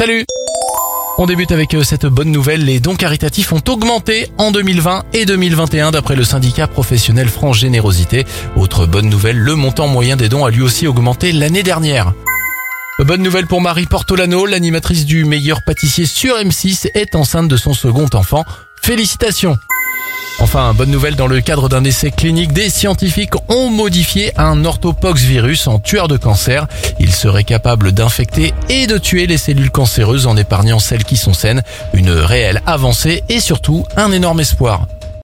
Salut on débute avec euh, cette bonne nouvelle, les dons caritatifs ont augmenté en 2020 et 2021 d'après le syndicat professionnel France Générosité. Autre bonne nouvelle, le montant moyen des dons a lui aussi augmenté l'année dernière. Bonne nouvelle pour Marie Portolano, l'animatrice du meilleur pâtissier sur M6 est enceinte de son second enfant. Félicitations Enfin, bonne nouvelle, dans le cadre d'un essai clinique, des scientifiques ont modifié un orthopox virus en tueur de cancer. Il serait capable d'infecter et de tuer les cellules cancéreuses en épargnant celles qui sont saines. Une réelle avancée et surtout un énorme espoir.